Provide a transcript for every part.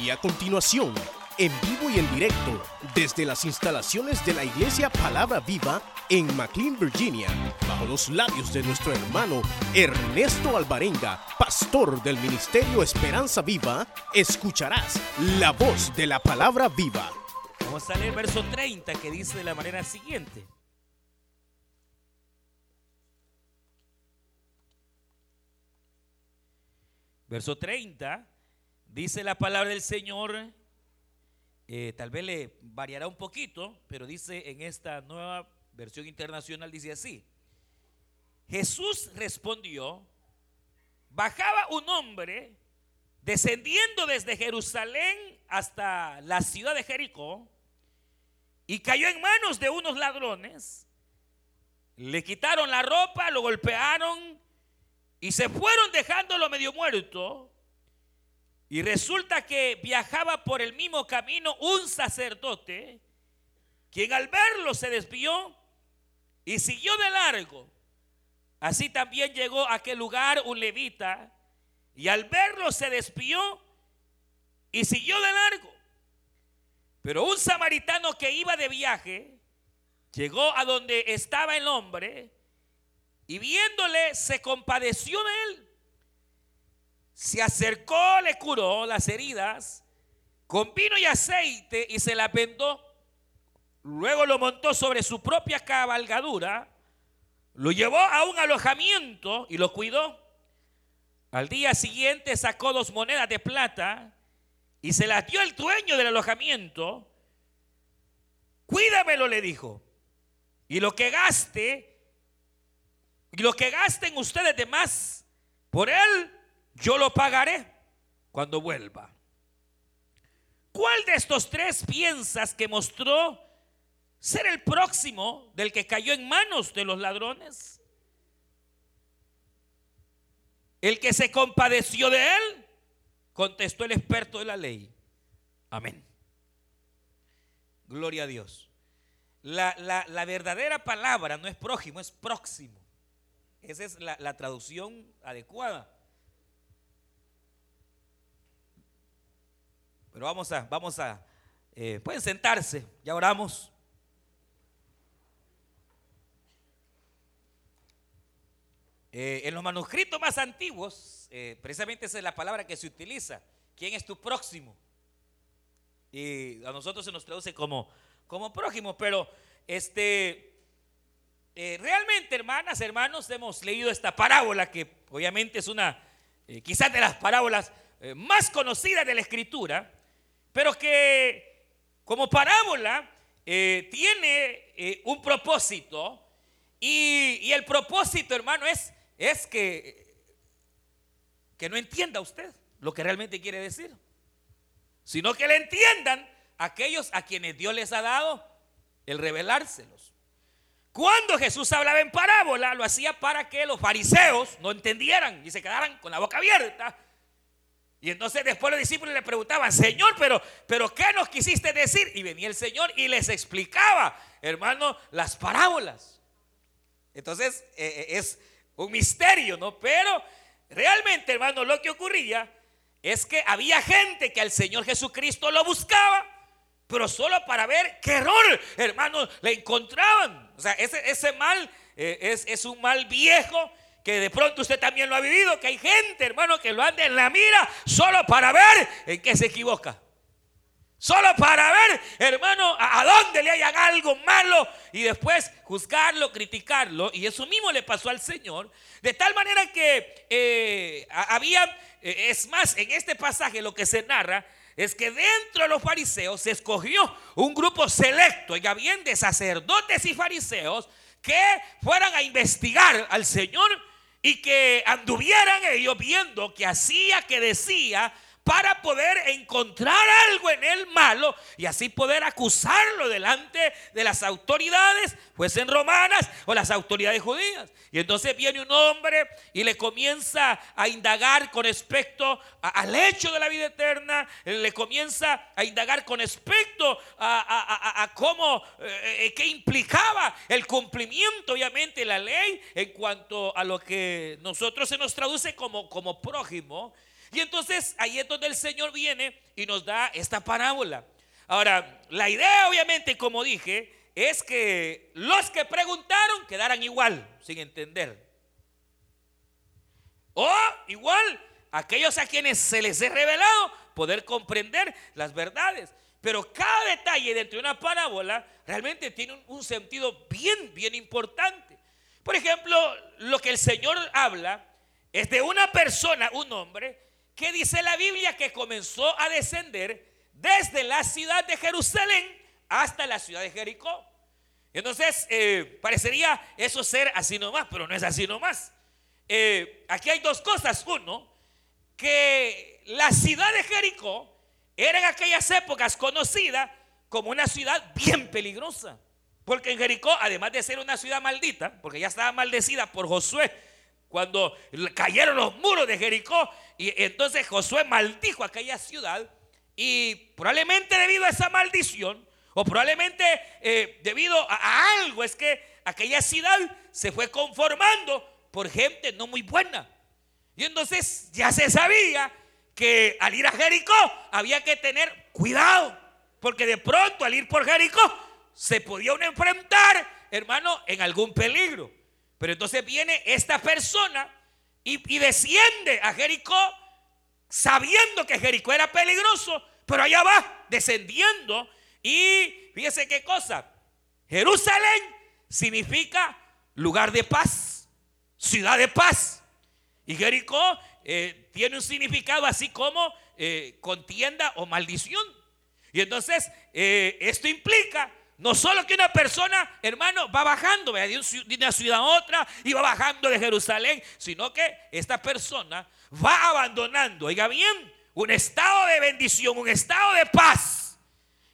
Y a continuación, en vivo y en directo, desde las instalaciones de la Iglesia Palabra Viva en McLean, Virginia, bajo los labios de nuestro hermano Ernesto Alvarenga, pastor del Ministerio Esperanza Viva, escucharás la voz de la Palabra Viva. Vamos a leer verso 30 que dice de la manera siguiente. Verso 30 dice la palabra del Señor, eh, tal vez le variará un poquito, pero dice en esta nueva versión internacional, dice así, Jesús respondió, bajaba un hombre descendiendo desde Jerusalén hasta la ciudad de Jericó y cayó en manos de unos ladrones, le quitaron la ropa, lo golpearon, y se fueron dejándolo medio muerto. Y resulta que viajaba por el mismo camino un sacerdote, quien al verlo se desvió y siguió de largo. Así también llegó a aquel lugar un levita, y al verlo se despió y siguió de largo. Pero un samaritano que iba de viaje, llegó a donde estaba el hombre, y viéndole se compadeció de él. Se acercó, le curó las heridas con vino y aceite y se la vendó. Luego lo montó sobre su propia cabalgadura, lo llevó a un alojamiento y lo cuidó. Al día siguiente sacó dos monedas de plata y se las dio el dueño del alojamiento. Cuídamelo, le dijo. Y lo que gaste, y lo que gasten ustedes de más por él, yo lo pagaré cuando vuelva. ¿Cuál de estos tres piensas que mostró ser el próximo del que cayó en manos de los ladrones? El que se compadeció de él, contestó el experto de la ley. Amén. Gloria a Dios. La, la, la verdadera palabra no es prójimo, es próximo. Esa es la, traducción adecuada. Pero vamos a, vamos a, eh, pueden sentarse, ya oramos. Eh, en los manuscritos más antiguos, eh, precisamente esa es la palabra que se utiliza. ¿Quién es tu próximo? Y a nosotros se nos traduce como, como prójimo, pero este, realmente, hermanas, hermanos, hemos leído esta parábola que obviamente es una, quizás de las parábolas más conocidas de la escritura, pero que como parábola tiene un propósito y, y, el propósito, hermano, es, es que, que no entienda usted lo que realmente quiere decir, sino que le entiendan aquellos a quienes Dios les ha dado el revelárselos. Cuando Jesús hablaba en parábola, lo hacía para que los fariseos no entendieran y se quedaran con la boca abierta. Y entonces después los discípulos le preguntaban, Señor, pero, pero ¿qué nos quisiste decir? Y venía el Señor y les explicaba, hermano, las parábolas. Entonces eh, eh, es un misterio, ¿no? Pero realmente, hermano, lo que ocurría es que había gente que al Señor Jesucristo lo buscaba pero solo para ver qué error, hermanos, le encontraban. O sea, ese, ese mal eh, es, es, un mal viejo que de pronto usted también lo ha vivido, que hay gente, hermano, que lo anda en la mira solo para ver en qué se equivoca. Solo para ver, hermano, a, dónde le hayan algo malo y después juzgarlo, criticarlo. Y eso mismo le pasó al Señor. De tal manera que eh, había, eh, es más, en este pasaje lo que se narra es que dentro de los fariseos se escogió un grupo selecto, oiga bien, de sacerdotes y fariseos que fueran a investigar al Señor y que anduvieran ellos viendo que hacía, que decía, para poder encontrar algo en él malo y así poder acusarlo delante de las autoridades, pues en romanas o las autoridades judías. Y entonces viene un hombre y le comienza a indagar con respecto al hecho de la vida eterna, le comienza a indagar con respecto a, cómo, eh, eh, qué implicaba el cumplimiento, obviamente, de la ley en cuanto a lo que nosotros se nos traduce como, como prójimo. Y entonces ahí es donde el Señor viene y nos da esta parábola. Ahora, la idea obviamente, como dije, es que los que preguntaron quedaran igual, sin entender. O igual, aquellos a quienes se les he revelado, poder comprender las verdades. Pero cada detalle dentro de una parábola realmente tiene un, sentido bien, bien importante. Por ejemplo, lo que el Señor habla es de una persona, un hombre, que dice la Biblia que comenzó a descender desde la ciudad de Jerusalén hasta la ciudad de Jericó. Entonces, eh, parecería eso ser así nomás, pero no es así nomás. Eh, aquí hay dos cosas. Uno, que la ciudad de Jericó era en aquellas épocas conocida como una ciudad bien peligrosa. Porque en Jericó, además de ser una ciudad maldita, porque ya estaba maldecida por Josué, cuando cayeron los muros de Jericó, y entonces Josué maldijo aquella ciudad, y probablemente debido a esa maldición, o probablemente eh, debido a, algo, es que aquella ciudad se fue conformando por gente no muy buena. Y entonces ya se sabía que al ir a Jericó había que tener cuidado, porque de pronto al ir por Jericó se podía enfrentar, hermano, en algún peligro. Pero entonces viene esta persona y, desciende a Jericó sabiendo que Jericó era peligroso, pero allá va descendiendo y fíjese qué cosa, Jerusalén significa lugar de paz, ciudad de paz. Y Jericó eh, tiene un significado así como eh, contienda o maldición. Y entonces eh, esto implica no solo que una persona, hermano, va bajando de una ciudad a otra y va bajando de Jerusalén, sino que esta persona va abandonando, oiga bien, un estado de bendición, un estado de paz.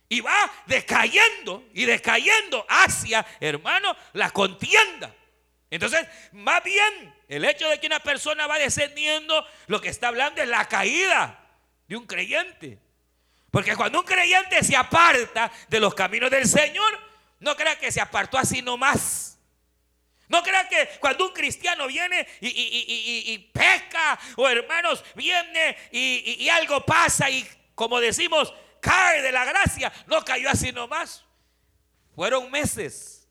Y va decayendo y decayendo hacia, hermano, la contienda. Entonces, más bien, el hecho de que una persona va descendiendo, lo que está hablando es la caída de un creyente. Porque cuando un creyente se aparta de los caminos del Señor, no crea que se apartó así nomás. No crea que cuando un cristiano viene y, peca, o hermanos, viene y, algo pasa y como decimos, cae de la gracia, no cayó así nomás. Fueron meses,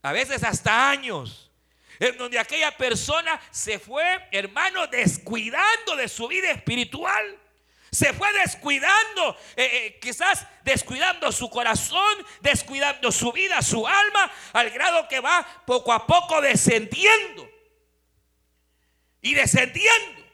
a veces hasta años, en donde aquella persona se fue, hermano, descuidando de su vida espiritual. Se fue descuidando, eh, eh, quizás descuidando su corazón, descuidando su vida, su alma, al grado que va poco a poco descendiendo. Y descendiendo.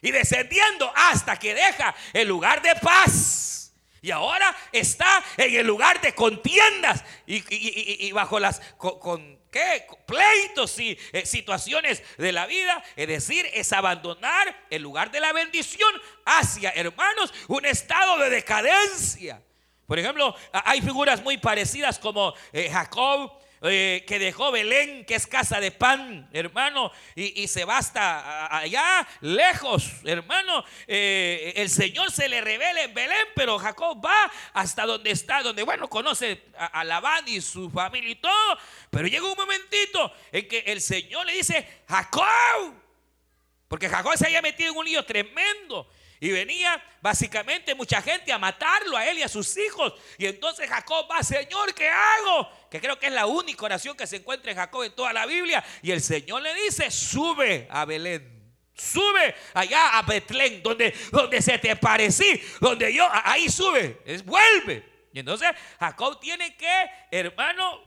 Y descendiendo hasta que deja el lugar de paz. Y ahora está en el lugar de contiendas y, bajo las con, ¿qué? pleitos y eh, situaciones de la vida. Es decir, es abandonar el lugar de la bendición hacia, hermanos, un estado de decadencia. Por ejemplo, hay figuras muy parecidas como eh, Jacob que dejó Belén, que es casa de pan, hermano, y, se va hasta allá, lejos, hermano. Eh, el Señor se le revela en Belén, pero Jacob va hasta donde está, donde, bueno, conoce a, a Labán y su familia y todo. Pero llega un momentito en que el Señor le dice, Jacob, porque Jacob se había metido en un lío tremendo. Y venía básicamente mucha gente a matarlo a él y a sus hijos. Y entonces Jacob va, Señor, ¿qué hago? Que creo que es la única oración que se encuentra en Jacob en toda la Biblia. Y el Señor le dice, sube a Belén. Sube allá a Betlén, donde, donde se te parecí, donde yo, ahí sube, es, vuelve. Y entonces Jacob tiene que, hermano,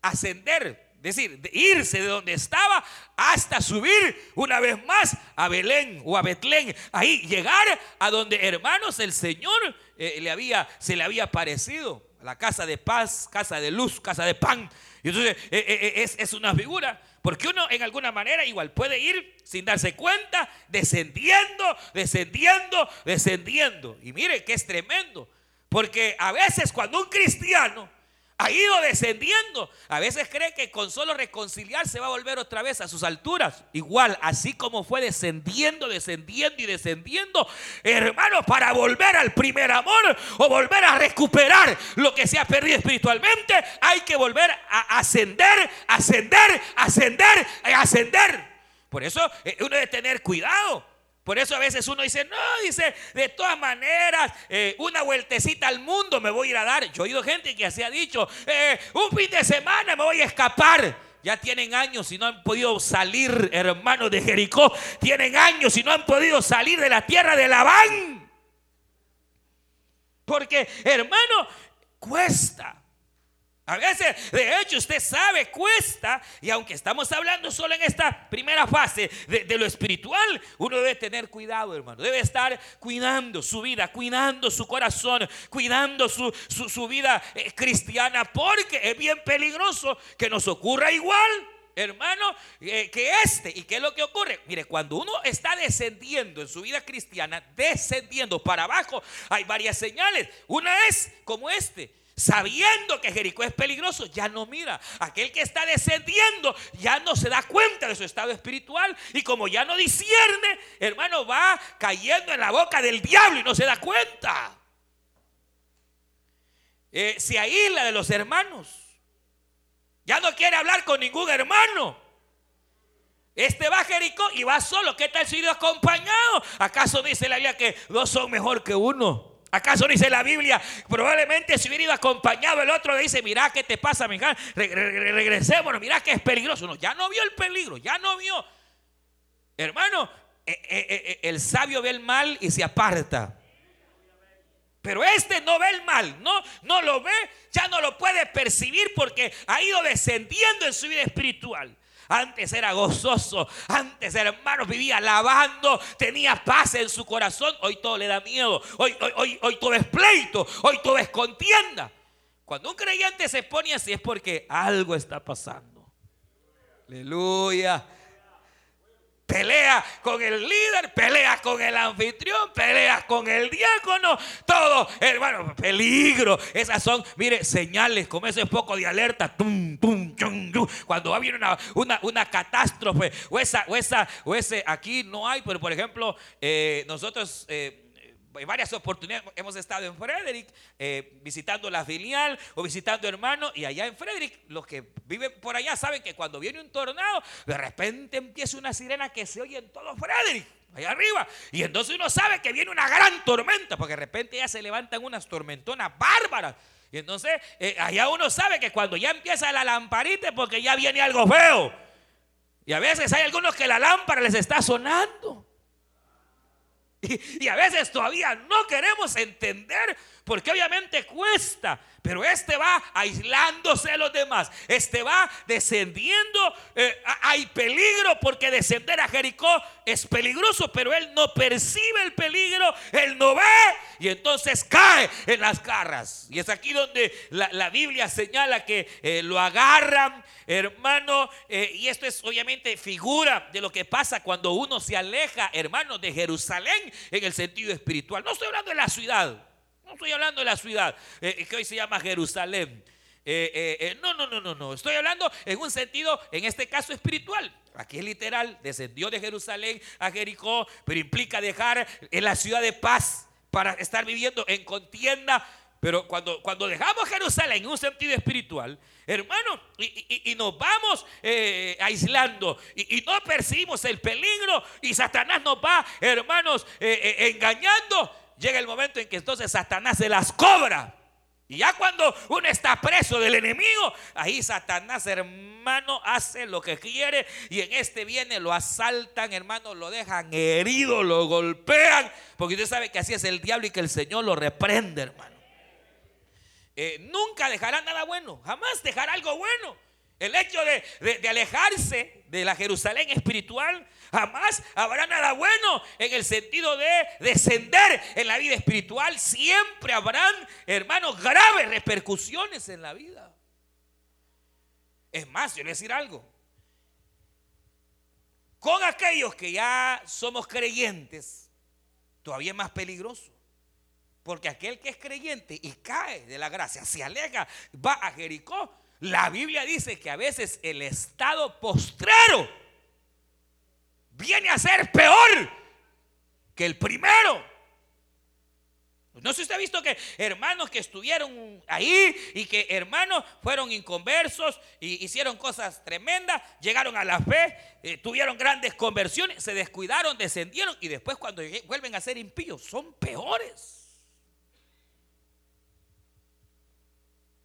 ascender decir, irse de donde estaba hasta subir una vez más a Belén o a Betlén. Ahí llegar a donde, hermanos, el Señor eh, le había, se le había parecido. La casa de paz, casa de luz, casa de pan. Y entonces eh, eh, es, es una figura. Porque uno en alguna manera igual puede ir sin darse cuenta, descendiendo, descendiendo, descendiendo. Y mire que es tremendo. Porque a veces cuando un cristiano ha ido descendiendo. A veces cree que con solo reconciliarse va a volver otra vez a sus alturas. Igual, así como fue descendiendo, descendiendo y descendiendo, hermano, para volver al primer amor o volver a recuperar lo que se ha perdido espiritualmente, hay que volver a ascender, ascender, ascender, ascender. Por eso eh, uno debe tener cuidado. Por eso a veces uno dice, no, dice, de todas maneras, eh, una vueltecita al mundo me voy a ir a dar. Yo he oído gente que así ha dicho, eh, un fin de semana me voy a escapar. Ya tienen años y no han podido salir, hermanos de Jericó. Tienen años y no han podido salir de la tierra de Labán. Porque, hermano, cuesta. A veces, de hecho, usted sabe, cuesta, y aunque estamos hablando solo en esta primera fase de, lo espiritual, uno debe tener cuidado, hermano. Debe estar cuidando su vida, cuidando su corazón, cuidando su, vida eh, cristiana, porque es bien peligroso que nos ocurra igual hermano, eh, que este. ¿Y qué es lo que ocurre? Mire, cuando uno está descendiendo en su vida cristiana, descendiendo para abajo, hay varias señales. Una es como este sabiendo que Jericó es peligroso, ya no mira. Aquel que está descendiendo ya no se da cuenta de su estado espiritual y como ya no discierne, hermano, va cayendo en la boca del diablo y no se da cuenta. Eh, se aísla de los hermanos. Ya no quiere hablar con ningún hermano. Este va a Jericó y va solo. ¿Qué tal si ido acompañado? ¿Acaso dice la Biblia que dos son mejor que uno? ¿Acaso dice la Biblia? Probablemente si hubiera ido acompañado el otro le dice, mira qué te pasa, mi hija, regresémonos, mira que es peligroso. No, ya no vio el peligro, ya no vio. Hermano, eh, eh, eh, el sabio ve el mal y se aparta. Pero este no ve el mal, no, no lo ve, ya no lo puede percibir porque ha ido descendiendo en su vida espiritual. Antes era gozoso. Antes, hermanos, vivía alabando. Tenía paz en su corazón. Hoy todo le da miedo. Hoy, hoy, hoy, todo es pleito. Hoy todo es contienda. Cuando un creyente se pone así es porque algo está pasando. Aleluya pelea con el líder, pelea con el anfitrión, pelea con el diácono, todo, hermano, peligro. Esas son, mire, señales, como ese poco de alerta, cuando va a venir una, una, catástrofe, o esa, o esa, o ese, aquí no hay, pero por ejemplo, eh, nosotros... Eh, en varias oportunidades hemos estado en Frederick eh, visitando la filial o visitando hermanos y allá en Frederick los que viven por allá saben que cuando viene un tornado de repente empieza una sirena que se oye en todo Frederick allá arriba. Y entonces uno sabe que viene una gran tormenta porque de repente ya se levantan unas tormentonas bárbaras. Y entonces eh, allá uno sabe que cuando ya empieza la lamparita porque ya viene algo feo. Y a veces hay algunos que la lámpara les está sonando y, a veces todavía no queremos entender porque obviamente cuesta, pero este va aislándose de los demás, este va descendiendo, eh, hay peligro porque descender a Jericó es peligroso, pero él no percibe el peligro, él no ve y entonces cae en las garras. Y es aquí donde la, Biblia señala que eh, lo agarran, hermano, eh, y esto es obviamente figura de lo que pasa cuando uno se aleja, hermano, de Jerusalén en el sentido espiritual. No estoy hablando de la ciudad. No estoy hablando de la ciudad eh, que hoy se llama Jerusalén. Eh, eh, no, no, no, no, no. Estoy hablando en un sentido, en este caso espiritual. Aquí es literal, descendió de Jerusalén a Jericó, pero implica dejar en la ciudad de paz para estar viviendo en contienda. Pero cuando, cuando dejamos Jerusalén en un sentido espiritual, hermano, y, nos vamos aislando y, y, no percibimos el peligro y Satanás nos va, hermanos, engañando, llega el momento en que entonces Satanás se las cobra. Y ya cuando uno está preso del enemigo, ahí Satanás, hermano, hace lo que quiere. Y en este viene, lo asaltan, hermano, lo dejan herido, lo golpean. Porque usted sabe que así es el diablo y que el Señor lo reprende, hermano. Eh, nunca dejará nada bueno, jamás dejará algo bueno. El hecho de, alejarse de la Jerusalén espiritual, jamás habrá nada bueno en el sentido de descender en la vida espiritual. Siempre habrán, hermanos, graves repercusiones en la vida. Es más, yo voy a decir algo. Con aquellos que ya somos creyentes, todavía es más peligroso. Porque aquel que es creyente y cae de la gracia, se aleja, va a Jericó, la Biblia dice que a veces el estado postrero viene a ser peor que el primero. No sé si usted ha visto que hermanos que estuvieron ahí y que hermanos fueron inconversos y hicieron cosas tremendas, llegaron a la fe, eh, tuvieron grandes conversiones, se descuidaron, descendieron y después cuando vuelven a ser impíos son peores.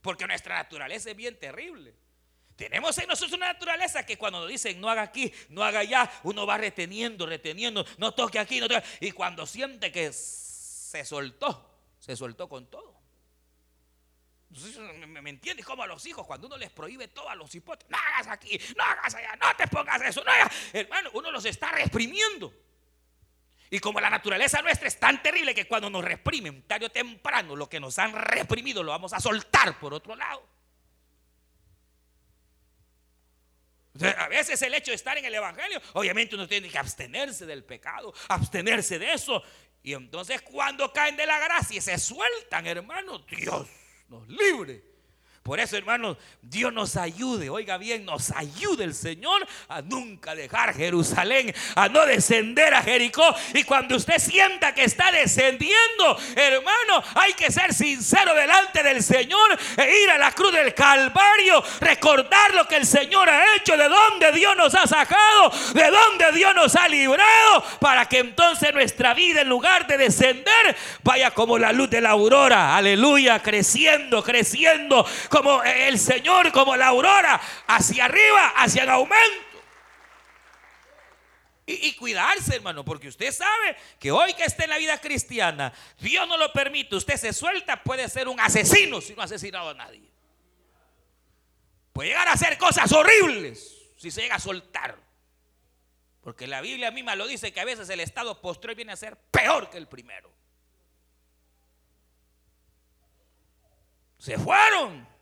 Porque nuestra naturaleza es bien terrible. Tenemos en nosotros una naturaleza que cuando nos dicen no haga aquí, no haga allá, uno va reteniendo, reteniendo, no toque aquí, no toque. Y cuando siente que se soltó, se soltó con todo. ¿Me, entiendes? Como a los hijos, cuando uno les prohíbe todo a los hipotes, no hagas aquí, no hagas allá, no te pongas eso, no hagas. Hermano, uno los está reprimiendo. Y como la naturaleza nuestra es tan terrible que cuando nos reprimen, tarde o temprano, lo que nos han reprimido lo vamos a soltar por otro lado. A veces el hecho de estar en el Evangelio, obviamente uno tiene que abstenerse del pecado, abstenerse de eso. Y entonces cuando caen de la gracia y se sueltan, hermano, Dios nos libre por eso, hermanos, Dios nos ayude, oiga bien, nos ayude el Señor a nunca dejar Jerusalén, a no descender a Jericó. Y cuando usted sienta que está descendiendo, hermano, hay que ser sincero delante del Señor e ir a la cruz del Calvario, recordar lo que el Señor ha hecho, de dónde Dios nos ha sacado, de dónde Dios nos ha librado, para que entonces nuestra vida, en lugar de descender, vaya como la luz de la aurora, aleluya, creciendo, creciendo como el Señor, como la aurora, hacia arriba, hacia el aumento. Y, cuidarse, hermano, porque usted sabe que hoy que esté en la vida cristiana, Dios no lo permite, usted se suelta, puede ser un asesino si no ha asesinado a nadie. Puede llegar a hacer cosas horribles si se llega a soltar. Porque la Biblia misma lo dice que a veces el estado posterior viene a ser peor que el primero. Se fueron.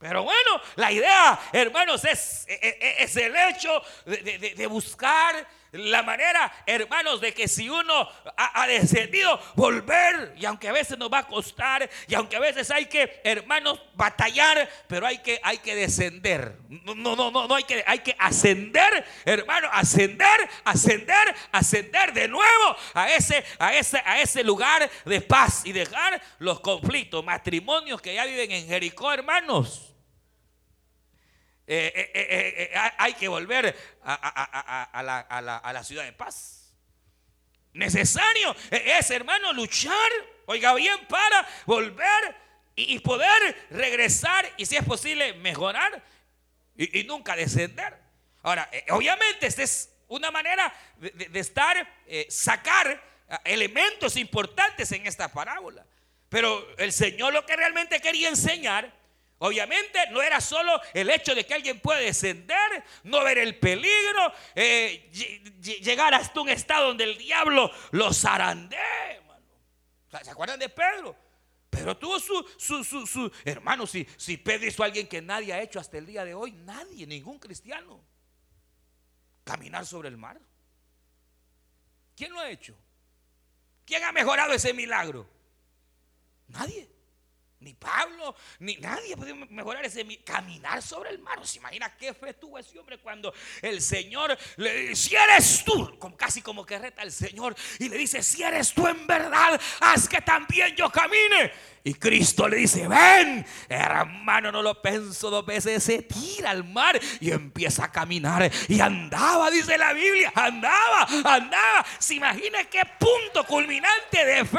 Pero bueno, la idea, hermanos, es, e, e, e, es, el hecho de, buscar la manera, hermanos, de que si uno ha, descendido, volver, y aunque a veces nos va a costar, y aunque a veces hay que, hermanos, batallar, pero hay que, hay que descender. No, no, no, no, hay que, hay que ascender, hermano, ascender, ascender, ascender de nuevo a ese, a ese, a ese lugar de paz y dejar los conflictos, matrimonios que ya viven en Jericó, hermanos. Eh, eh, eh, hay que volver a, la, ciudad de paz. Necesario es, hermano, luchar, oiga bien, para volver y, poder regresar y si es posible mejorar y, nunca descender. Ahora, obviamente esta es una manera de, estar, sacar elementos importantes en esta parábola. Pero el Señor lo que realmente quería enseñar Obviamente no era solo el hecho de que alguien puede descender, no ver el peligro, eh, llegar hasta un estado donde el diablo lo zarandee. ¿Se acuerdan de Pedro? Pero tuvo su, su, su, su, hermano, si, si Pedro hizo a alguien que nadie ha hecho hasta el día de hoy, nadie, ningún cristiano, caminar sobre el mar. ¿Quién lo ha hecho? ¿Quién ha mejorado ese milagro? Nadie. Ni Pablo, ni nadie puede mejorar ese caminar sobre el mar. ¿Se imagina qué fe tuvo ese hombre cuando el Señor le dice, si eres tú, casi como que reta al Señor y le dice, si eres tú en verdad, haz que también yo camine. Y Cristo le dice, ven, hermano, no lo pienso dos veces, se tira al mar y empieza a caminar. Y andaba, dice la Biblia, andaba, andaba. Se imagina qué punto culminante de fe,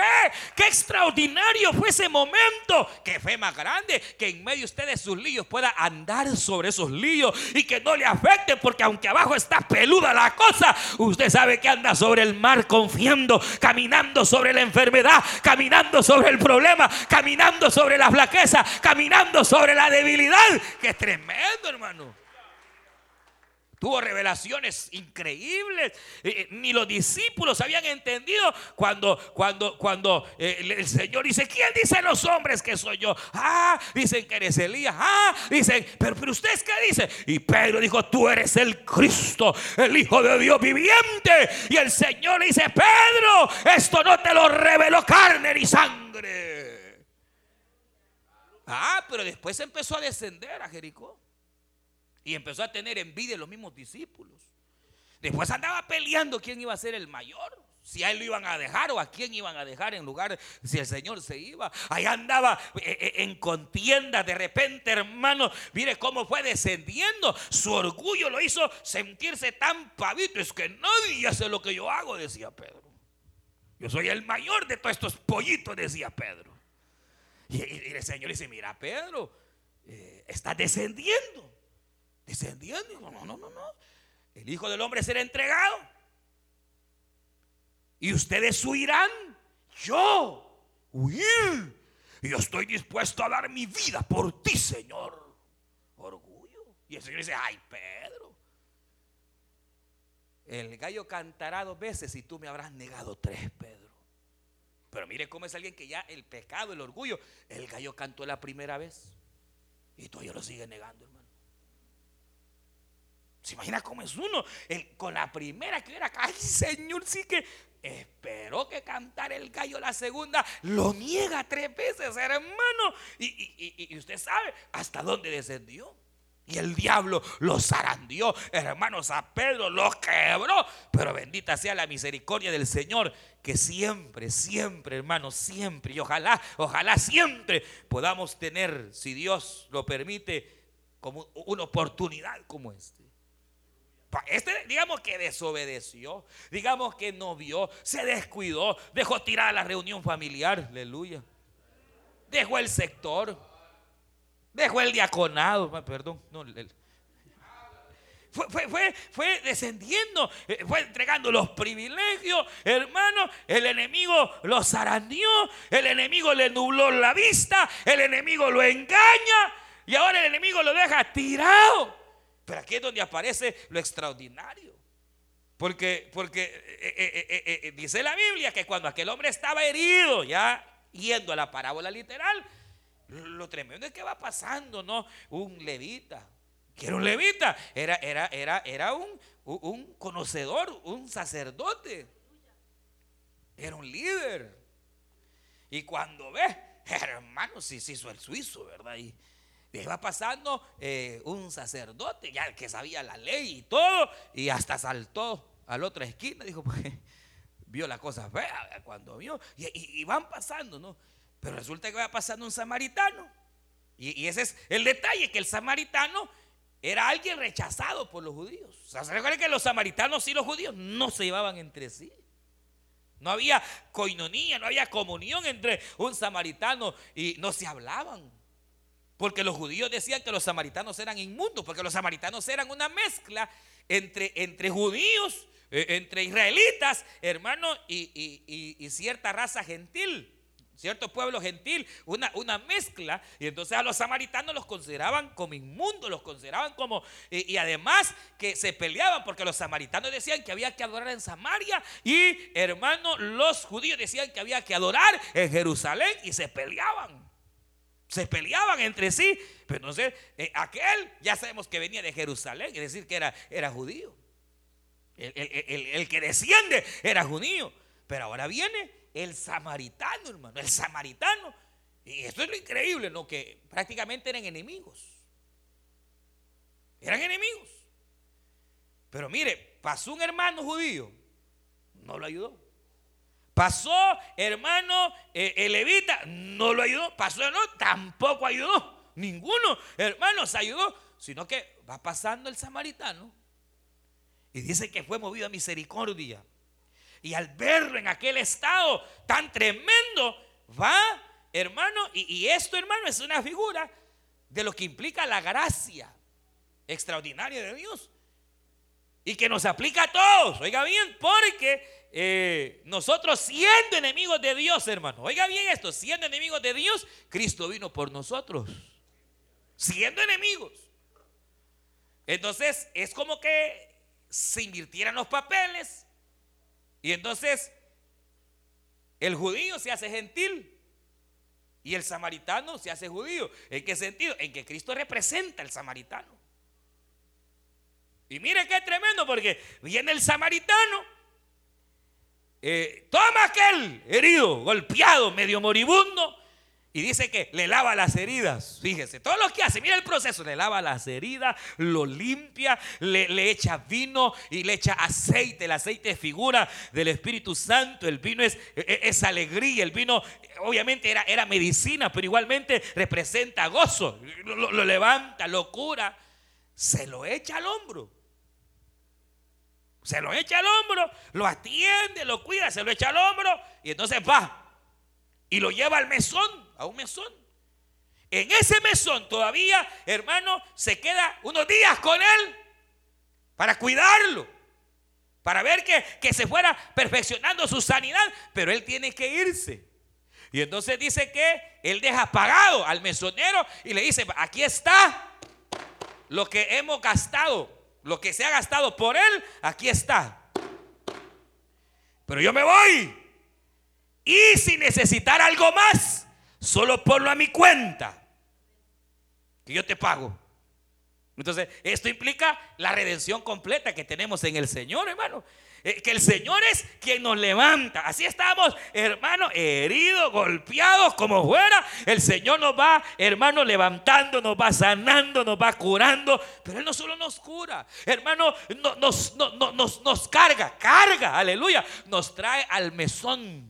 qué extraordinario fue ese momento. Qué fe más grande que en medio usted sus líos pueda andar sobre esos líos y que no le afecte, porque aunque abajo está peluda la cosa, usted sabe que anda sobre el mar confiando, caminando sobre la enfermedad, caminando sobre el problema caminando sobre la flaqueza, caminando sobre la debilidad. Que tremendo, hermano. Tuvo revelaciones increíbles. Eh, eh, ni los discípulos habían entendido cuando, cuando, cuando eh, el Señor dice, ¿quién dicen los hombres que soy yo? Ah, dicen que eres Elías. Ah, dicen, pero, pero ustedes qué dicen? Y Pedro dijo, tú eres el Cristo, el Hijo de Dios viviente. Y el Señor le dice, Pedro, esto no te lo reveló carne ni sangre Ah, pero después empezó a descender a Jericó. Y empezó a tener envidia de los mismos discípulos. Después andaba peleando quién iba a ser el mayor. Si a él lo iban a dejar o a quién iban a dejar en lugar si el Señor se iba. Ahí andaba eh, eh, en contienda. De repente, hermano, mire cómo fue descendiendo. Su orgullo lo hizo sentirse tan pavito. Es que nadie hace lo que yo hago, decía Pedro. Yo soy el mayor de todos estos pollitos, decía Pedro. Y, el Señor dice, mira, Pedro, eh, está descendiendo. Descendiendo. No, no, no, no. El Hijo del Hombre será entregado y ustedes huirán, yo huir. Yo estoy dispuesto a dar mi vida por ti, Señor. Orgullo. Y el Señor dice, ay, Pedro. El gallo cantará dos veces y tú me habrás negado tres, Pedro. Pero mire cómo es alguien que ya el pecado, el orgullo, el gallo cantó la primera vez. Y todavía lo sigue negando, hermano. ¿Se imagina cómo es uno? Con la primera que era ay Señor, sí que esperó que cantara el gallo la segunda, lo niega tres veces, hermano. Y, usted sabe hasta dónde descendió. Y el diablo lo zarandió, hermanos, a Pedro los quebró. Pero bendita sea la misericordia del Señor, que siempre, siempre, hermanos, siempre, y ojalá, ojalá siempre podamos tener, si Dios lo permite, como una oportunidad como esta. Este, digamos que desobedeció, digamos que no vio, se descuidó, dejó tirada la reunión familiar, aleluya. Dejó el sector, dejó el diaconado, perdón, no, fue, fue, fue, descendiendo, eh, fue entregando los privilegios, hermano. El enemigo lo zarandeó, el enemigo le nubló la vista, el enemigo lo engaña y ahora el enemigo lo deja tirado. Pero aquí es donde aparece lo extraordinario. Porque, porque eh, eh, eh, dice la Biblia que cuando aquel hombre estaba herido, ya yendo a la parábola literal, lo tremendo es que va pasando, ¿no? Un levita. Que era un levita, era, era, era, era un, un conocedor, un sacerdote. Era un líder. Y cuando ve, hermano, sí se hizo el suizo, ¿verdad? Y, iba pasando eh, un sacerdote, ya que sabía la ley y todo, y hasta saltó a la otra esquina, dijo, pues, vio la cosa fea cuando vio, y, van pasando, ¿no? Pero resulta que va pasando un samaritano, y, ese es el detalle, que el samaritano era alguien rechazado por los judíos. O sea, ¿se recuerda que los samaritanos y los judíos no se llevaban entre sí? No había coinonía, no había comunión entre un samaritano y no se hablaban. Porque los judíos decían que los samaritanos eran inmundos, porque los samaritanos eran una mezcla entre, entre judíos, eh, entre israelitas, hermano, y, cierta raza gentil, cierto pueblo gentil, una, una, mezcla. Y entonces a los samaritanos los consideraban como inmundos, los consideraban como, y, además que se peleaban, porque los samaritanos decían que había que adorar en Samaria, y hermano, los judíos decían que había que adorar en Jerusalén, y se peleaban se peleaban entre sí. Pero entonces, eh, aquel ya sabemos que venía de Jerusalén, es decir, que era, era judío. El, que desciende era judío. Pero ahora viene el samaritano, hermano, el samaritano. Y esto es lo increíble, ¿no? Que prácticamente eran enemigos. Eran enemigos. Pero mire, pasó un hermano judío, no lo ayudó. Pasó, hermano, eh, el levita, no lo ayudó. Pasó, no, tampoco ayudó. Ninguno, hermano, se ayudó. Sino que va pasando el samaritano y dice que fue movido a misericordia. Y al verlo en aquel estado tan tremendo, va, hermano, y, y esto, hermano, es una figura de lo que implica la gracia extraordinaria de Dios. Y que nos aplica a todos. Oiga bien, porque eh, nosotros siendo enemigos de Dios, hermano, oiga bien esto, siendo enemigos de Dios, Cristo vino por nosotros. Siendo enemigos. Entonces es como que se invirtieran los papeles y entonces el judío se hace gentil y el samaritano se hace judío. ¿En qué sentido? En que Cristo representa al samaritano. Y mire qué tremendo porque viene el samaritano eh, toma aquel herido, golpeado, medio moribundo, Y dice que le lava las heridas. Fíjese, todo lo que hace, mira el proceso. Le lava las heridas, lo limpia, le, le, echa vino y le echa aceite. El aceite es figura del Espíritu Santo. El vino es, e, e, es, alegría. El vino obviamente era, era medicina, pero igualmente representa gozo. Lo, lo levanta, lo cura. Se lo echa al hombro. Se lo echa al hombro, lo atiende, lo cuida, se lo echa al hombro y entonces va y lo lleva al mesón a un mesón. En ese mesón todavía, hermano, se queda unos días con él para cuidarlo, para ver que, que se fuera perfeccionando su sanidad, pero él tiene que irse. Y entonces dice que él deja pagado al mesonero y le dice, aquí está lo que hemos gastado, lo que se ha gastado por él, aquí está. Pero yo me voy. Y si necesitar algo más, Solo ponlo a mi cuenta. Que yo te pago. Entonces, esto implica la redención completa que tenemos en el Señor, hermano. Eh, que el Señor es quien nos levanta. Así estamos, hermano, heridos, golpeados, como fuera. El Señor nos va, hermano, levantando, nos va sanando, nos va curando. Pero Él no solo nos cura, hermano, nos, nos, nos carga, carga, aleluya. Nos trae al mesón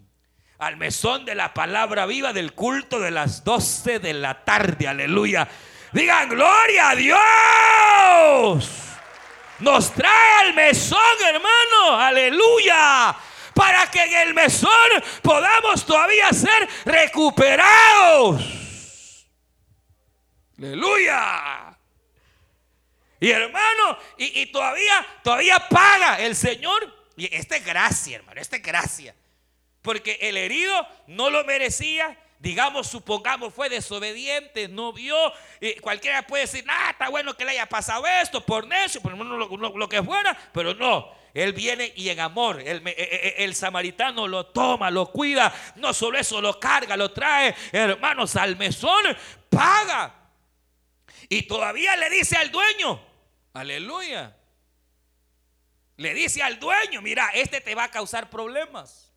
al mesón de la palabra viva del culto de las 12 de la tarde. Aleluya. Digan, gloria a Dios. Nos trae al mesón, hermano. Aleluya. Para que en el mesón podamos todavía ser recuperados. Aleluya. Y hermano, y, todavía, todavía paga el Señor. Y esta es gracia, hermano, esta es gracia. Porque el herido no lo merecía. Digamos, supongamos, fue desobediente, no vio. cualquiera puede decir, ah, está bueno que le haya pasado esto por necio, por lo, que fuera, pero no. Él viene y en amor, el, e, e, el, samaritano lo toma, lo cuida, no solo eso, lo carga, lo trae, hermanos, al mesón, paga. Y todavía le dice al dueño, aleluya. Le dice al dueño, mira, este te va a causar problemas.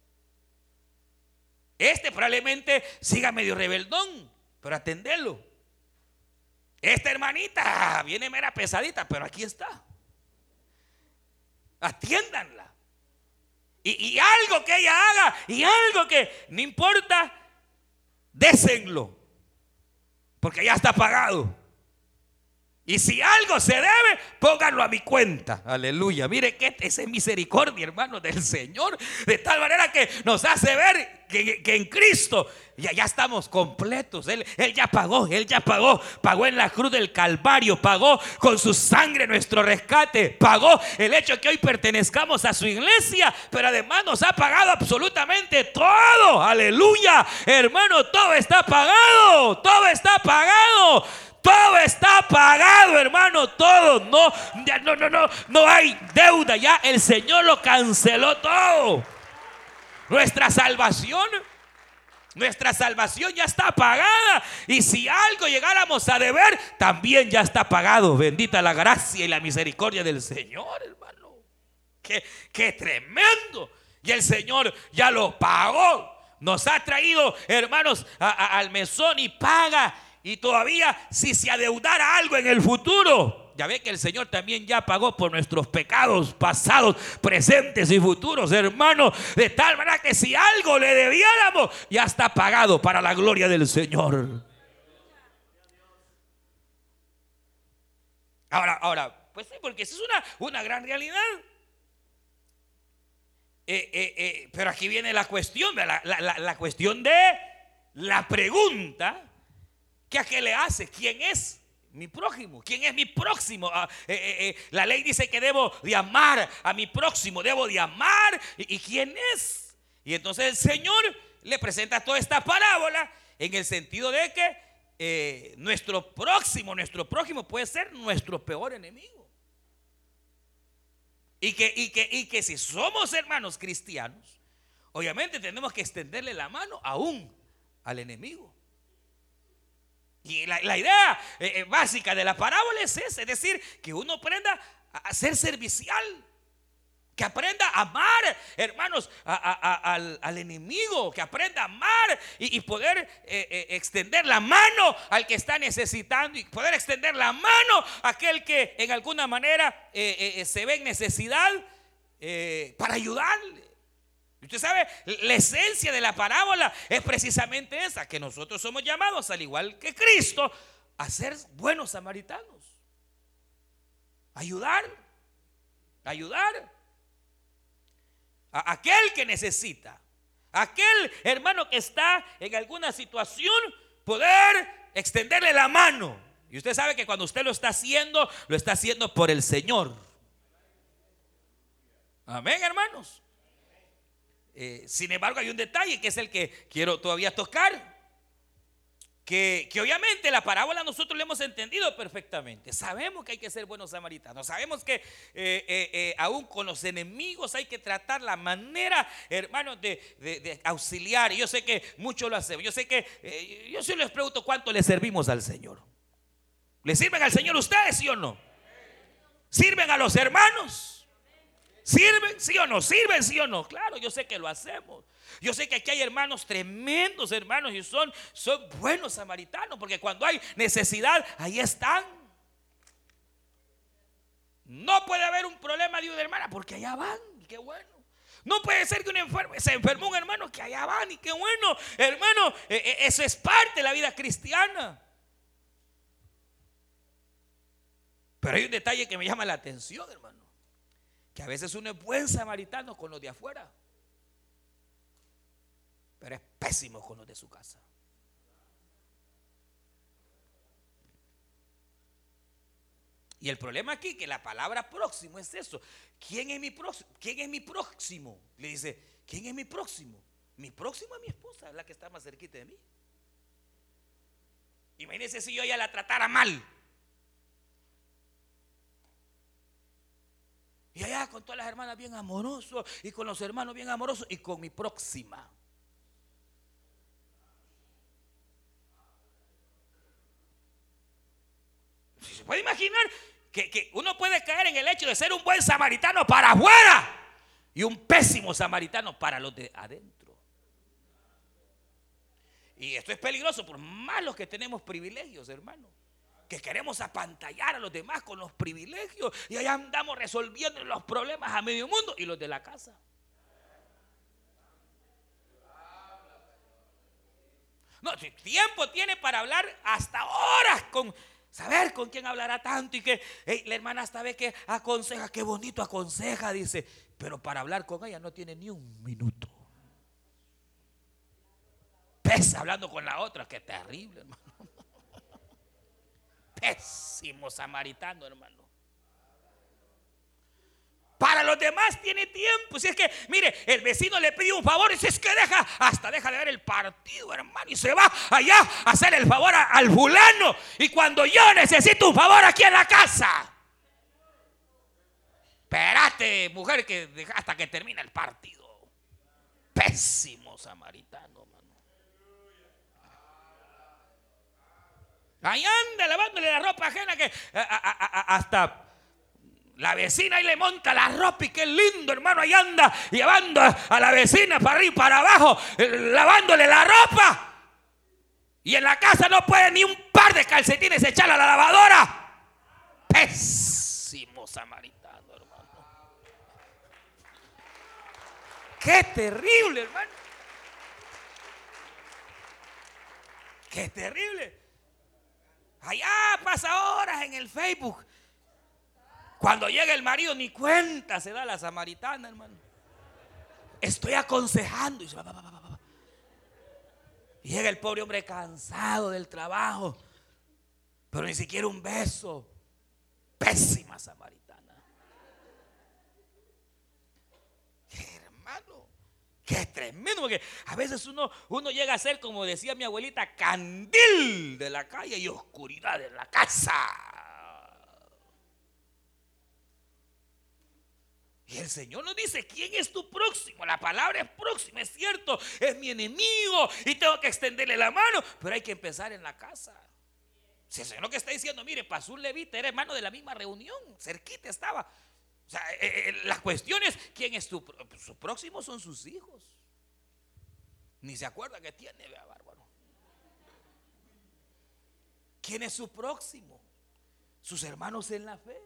Este probablemente siga medio rebeldón, pero atendelo. Esta hermanita viene mera pesadita, pero aquí está. Atiéndanla. Y, algo que ella haga, y algo que no importa, désenlo. Porque ya está pagado. Y si algo se debe, pónganlo a mi cuenta. Aleluya. Mire que esa es misericordia, hermano, del Señor. De tal manera que nos hace ver que, en Cristo ya, ya estamos completos. Él, él, ya pagó, Él ya pagó. Pagó en la cruz del Calvario. Pagó con su sangre nuestro rescate. Pagó el hecho que hoy pertenezcamos a su iglesia. Pero además nos ha pagado absolutamente todo. Aleluya. Hermano, todo está pagado. Todo está pagado. Todo está pagado, hermano, todo. No, no, no, no, no hay deuda. Ya el Señor lo canceló todo. Nuestra salvación, nuestra salvación ya está pagada. Y si algo llegáramos a deber, también ya está pagado. Bendita la gracia y la misericordia del Señor, hermano. Qué, tremendo. Y el Señor ya lo pagó. Nos ha traído, hermanos, al mesón y paga y todavía si se adeudara algo en el futuro, ya ve que el Señor también ya pagó por nuestros pecados pasados, presentes y futuros, hermano. De tal manera que si algo le debiéramos, ya está pagado para la gloria del Señor. Ahora, ahora, pues sí, porque eso es una, una gran realidad. Eh, eh, eh, pero aquí viene la cuestión, la, la cuestión de la pregunta ¿Qué a qué le hace? ¿Quién es? mi prójimo. ¿Quién es mi próximo? Ah, eh, eh, eh, la ley dice que debo de amar a mi próximo, debo de amar. ¿Y, quién es? Y entonces el Señor le presenta toda esta parábola en el sentido de que nuestro próximo, nuestro prójimo puede ser nuestro peor enemigo. Y que, y que, y que si somos hermanos cristianos, obviamente tenemos que extenderle la mano aún al enemigo. Y la, idea eh, eh, básica de la parábola es esa, es decir, que uno aprenda a ser servicial. Que aprenda a amar, hermanos, al, enemigo. Que aprenda a amar y, poder eh, extender la mano al que está necesitando. Y poder extender la mano a aquel que en alguna manera se ve en necesidad para ayudarle. Usted sabe, la esencia de la parábola es precisamente esa, que nosotros somos llamados, al igual que Cristo, a ser buenos samaritanos. Ayudar, ayudar a aquel que necesita, aquel hermano que está en alguna situación, poder extenderle la mano. Y usted sabe que cuando usted lo está haciendo, lo está haciendo por el Señor. Amén, hermanos. Eh, sin embargo, hay un detalle que es el que quiero todavía tocar. Que, obviamente la parábola nosotros le hemos entendido perfectamente. Sabemos que hay que ser buenos samaritanos. Sabemos que eh, eh, aún con los enemigos hay que tratar la manera, hermanos, de, auxiliar. Y yo sé que muchos lo hacemos. Yo sé que, yo sí les pregunto cuánto le servimos al Señor. ¿Le sirven al Señor ustedes, sí o no? ¿Sirven a los hermanos? ¿Sirven? ¿Sí o no? ¿Sirven? ¿Sí o no? Claro, yo sé que lo hacemos. Yo sé que aquí hay hermanos tremendos, hermanos, y son, son buenos samaritanos, porque cuando hay necesidad, ahí están. No puede haber un problema de una hermana, porque allá van, y qué bueno. No puede ser que un enfermo, se enfermó un hermano, que allá van, y qué bueno. Hermano, e, e, eso es parte de la vida cristiana. Pero hay un detalle que me llama la atención, hermano que a veces uno es buen samaritano con los de afuera, pero es pésimo con los de su casa. Y el problema aquí que la palabra próximo es eso. ¿Quién es mi próximo? ¿Quién es mi próximo? Le dice, ¿quién es mi próximo? Mi próximo es mi esposa, es la que está más cerquita de mí. Imagínese si yo ella la tratara mal. Y allá con todas las hermanas bien amorosos y con los hermanos bien amorosos y con mi próxima. ¿Se puede imaginar que, uno puede caer en el hecho de ser un buen samaritano para afuera y un pésimo samaritano para los de adentro? Y esto es peligroso por más los que tenemos privilegios, hermano que queremos apantallar a los demás con los privilegios y allá andamos resolviendo los problemas a medio mundo y los de la casa. No, tiempo tiene para hablar hasta horas con saber con quién hablará tanto y que la hermana hasta ve que aconseja, qué bonito aconseja, dice, pero para hablar con ella no tiene ni un minuto. Pesa hablando con la otra, qué terrible, hermano pésimo samaritano, hermano. Para los demás tiene tiempo. Si es que, mire, el vecino le pide un favor y si es que deja, hasta deja de ver el partido, hermano, y se va allá a hacer el favor al fulano. Y cuando yo necesito un favor aquí en la casa, espérate, mujer, que hasta que termine el partido. Pésimo samaritano. Ahí anda lavándole la ropa ajena que hasta la vecina ahí le monta la ropa y qué lindo, hermano. Ahí anda llevando a la vecina para arriba y para abajo, eh, lavándole la ropa. Y en la casa no puede ni un par de calcetines echar a la lavadora. Pésimo samaritano, hermano. Qué terrible, hermano. Qué terrible. Allá pasa horas en el Facebook. Cuando llega el marido, ni cuenta se da la samaritana, hermano. Estoy aconsejando. Y, llega el pobre hombre cansado del trabajo. Pero ni siquiera un beso. Pésima samaritana. Hermano. Qué tremendo, porque a veces uno, uno llega a ser, como decía mi abuelita, candil de la calle y oscuridad de la casa. Y el Señor nos dice, ¿quién es tu próximo? La palabra es próximo, es cierto, es mi enemigo y tengo que extenderle la mano, pero hay que empezar en la casa. Si el Señor lo que está diciendo, mire, pasó un levita, era hermano de la misma reunión, cerquita estaba. O sea, eh, eh, la cuestión es quién es tu su próximo son sus hijos. Ni se acuerda que tiene, vea, bárbaro. ¿Quién es su próximo? Sus hermanos en la fe.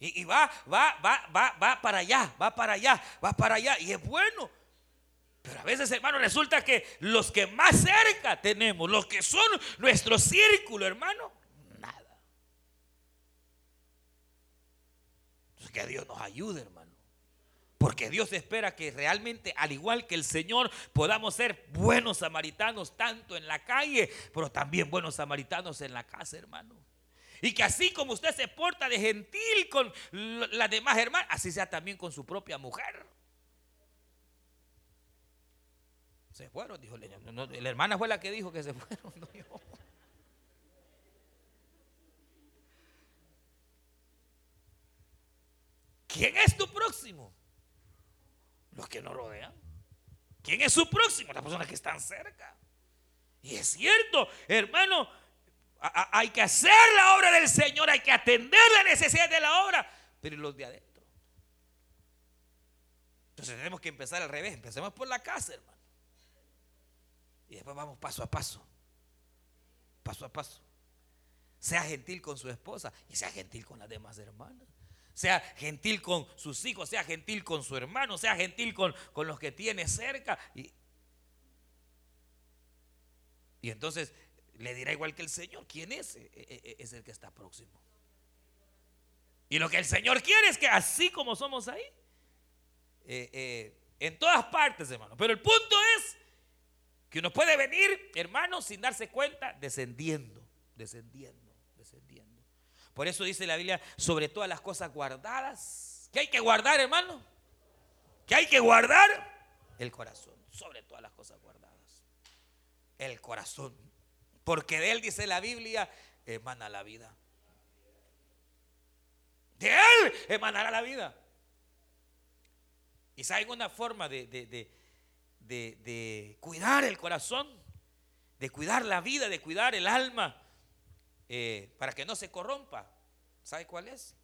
Y, y va, va, va, va, va para allá, va para allá, va para allá. Y es bueno. Pero a veces, hermano, resulta que los que más cerca tenemos, los que son nuestro círculo, hermano, nada. Entonces, que Dios nos ayude, hermano. Porque Dios espera que realmente, al igual que el Señor, podamos ser buenos samaritanos, tanto en la calle, pero también buenos samaritanos en la casa, hermano. Y que así como usted se porta de gentil con las demás hermanas, así sea también con su propia mujer. Se fueron, dijo la hermana fue la que dijo que se fueron. ¿Quién es tu próximo? Los que nos rodean. ¿Quién es su próximo? Las personas que están cerca. Y es cierto, hermano, hay que hacer la obra del Señor, hay que atender la necesidad de la obra, pero los de adentro. Entonces tenemos que empezar al revés, empecemos por la casa, hermano. Y después vamos paso a paso, paso a paso. Sea gentil con su esposa y sea gentil con las demás hermanas. Sea gentil con sus hijos, sea gentil con su hermano, sea gentil con, con los que tiene cerca. Y, y entonces le dirá igual que el Señor, ¿quién es? E, e, e, es el que está próximo. Y lo que el Señor quiere es que así como somos ahí, eh, eh, en todas partes, hermano. Pero el punto es que uno puede venir, hermano, sin darse cuenta, descendiendo, descendiendo, descendiendo. Por eso dice la Biblia, sobre todas las cosas guardadas, que hay que guardar, hermano, que hay que guardar el corazón, sobre todas las cosas guardadas. El corazón. Porque de él, dice la Biblia, emana la vida. De él emanará la vida. Y saben una forma de, de, cuidar el corazón, de cuidar la vida, de cuidar el alma, eh, para que no se corrompa. ¿Sabe cuál es?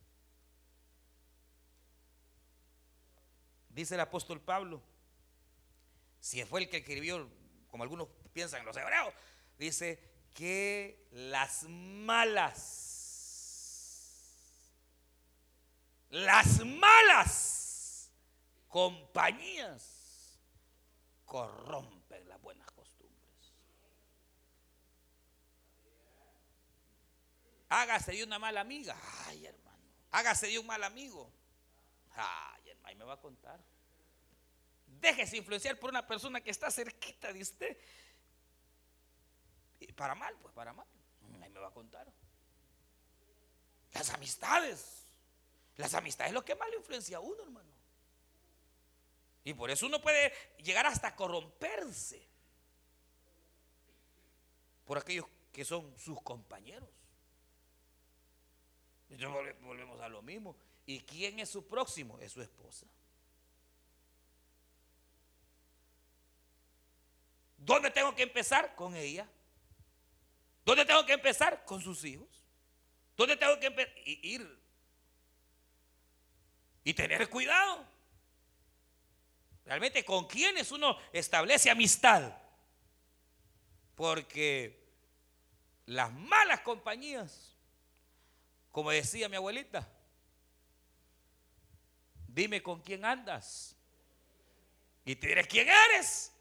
Dice el apóstol Pablo, si fue el que escribió, como algunos piensan los hebreos, dice que las malas, las malas compañías corrompen las buenas Hágase de una mala amiga, ay hermano, hágase de un mal amigo, ay hermano, me va a contar. Déjese influenciar por una persona que está cerquita de usted para mal, pues para mal. Ahí me va a contar. Las amistades. Las amistades es lo que más le influencia a uno, hermano. Y por eso uno puede llegar hasta corromperse por aquellos que son sus compañeros. Entonces volvemos a lo mismo. ¿Y quién es su próximo? Es su esposa. ¿Dónde tengo que empezar? Con ella. ¿Dónde tengo que empezar? Con sus hijos. ¿Dónde tengo que? Ir. Y tener cuidado. Realmente, ¿con quiénes uno establece amistad? Porque las malas compañías, como decía mi abuelita, dime con quién andas. Y te diré quién eres.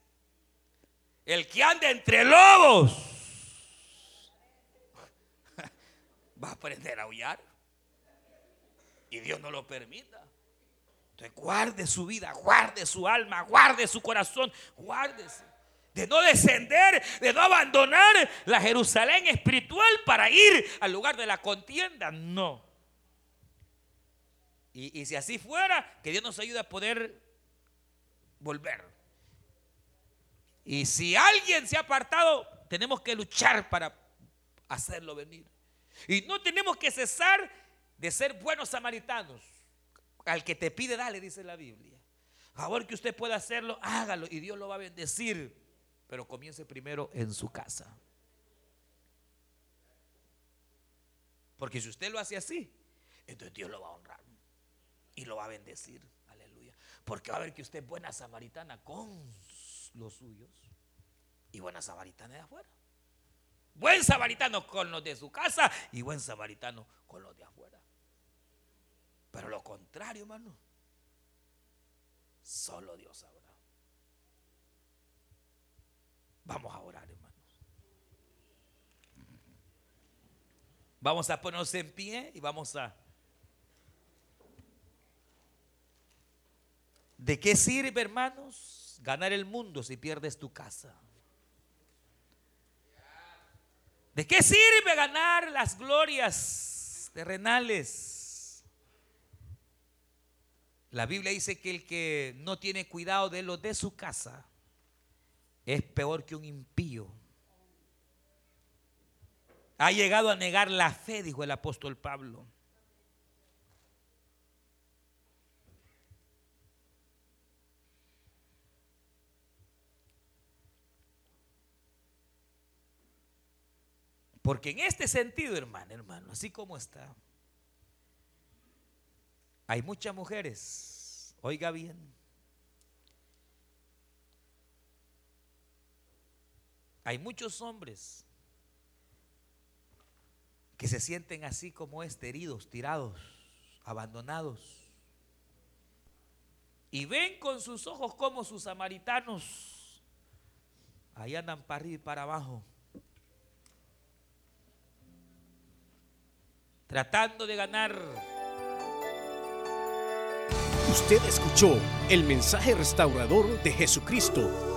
El que anda entre lobos va a aprender a aullar. Y Dios no lo permita. Entonces guarde su vida, guarde su alma, guarde su corazón, guárdese. De no descender, de no abandonar la Jerusalén espiritual para ir al lugar de la contienda. No. Y, y si así fuera, que Dios nos ayude a poder volver. Y si alguien se ha apartado, tenemos que luchar para hacerlo venir. Y no tenemos que cesar de ser buenos samaritanos. Al que te pide, dale, dice la Biblia. A favor que usted pueda hacerlo, hágalo y Dios lo va a bendecir. Pero comience primero en su casa. Porque si usted lo hace así, entonces Dios lo va a honrar. y lo va a bendecir. Aleluya. Porque va a ver que usted es buena samaritana con los suyos y buena samaritana de afuera. Buen samaritano con los de su casa y buen samaritano con los de afuera. Pero lo contrario, hermano, solo Dios sabrá. Vamos a orar, hermanos. Vamos a ponernos en pie y vamos a... ¿De qué sirve, hermanos, ganar el mundo si pierdes tu casa? ¿De qué sirve ganar las glorias terrenales? La Biblia dice que el que no tiene cuidado de lo de su casa es peor que un impío. Ha llegado a negar la fe, dijo el apóstol Pablo. Porque en este sentido, hermano, hermano, así como está, hay muchas mujeres, oiga bien, hay muchos hombres que se sienten así como este, heridos, tirados, abandonados. Y ven con sus ojos como sus samaritanos ahí andan para arriba y para abajo. tratando de ganar. Usted escuchó el mensaje restaurador de Jesucristo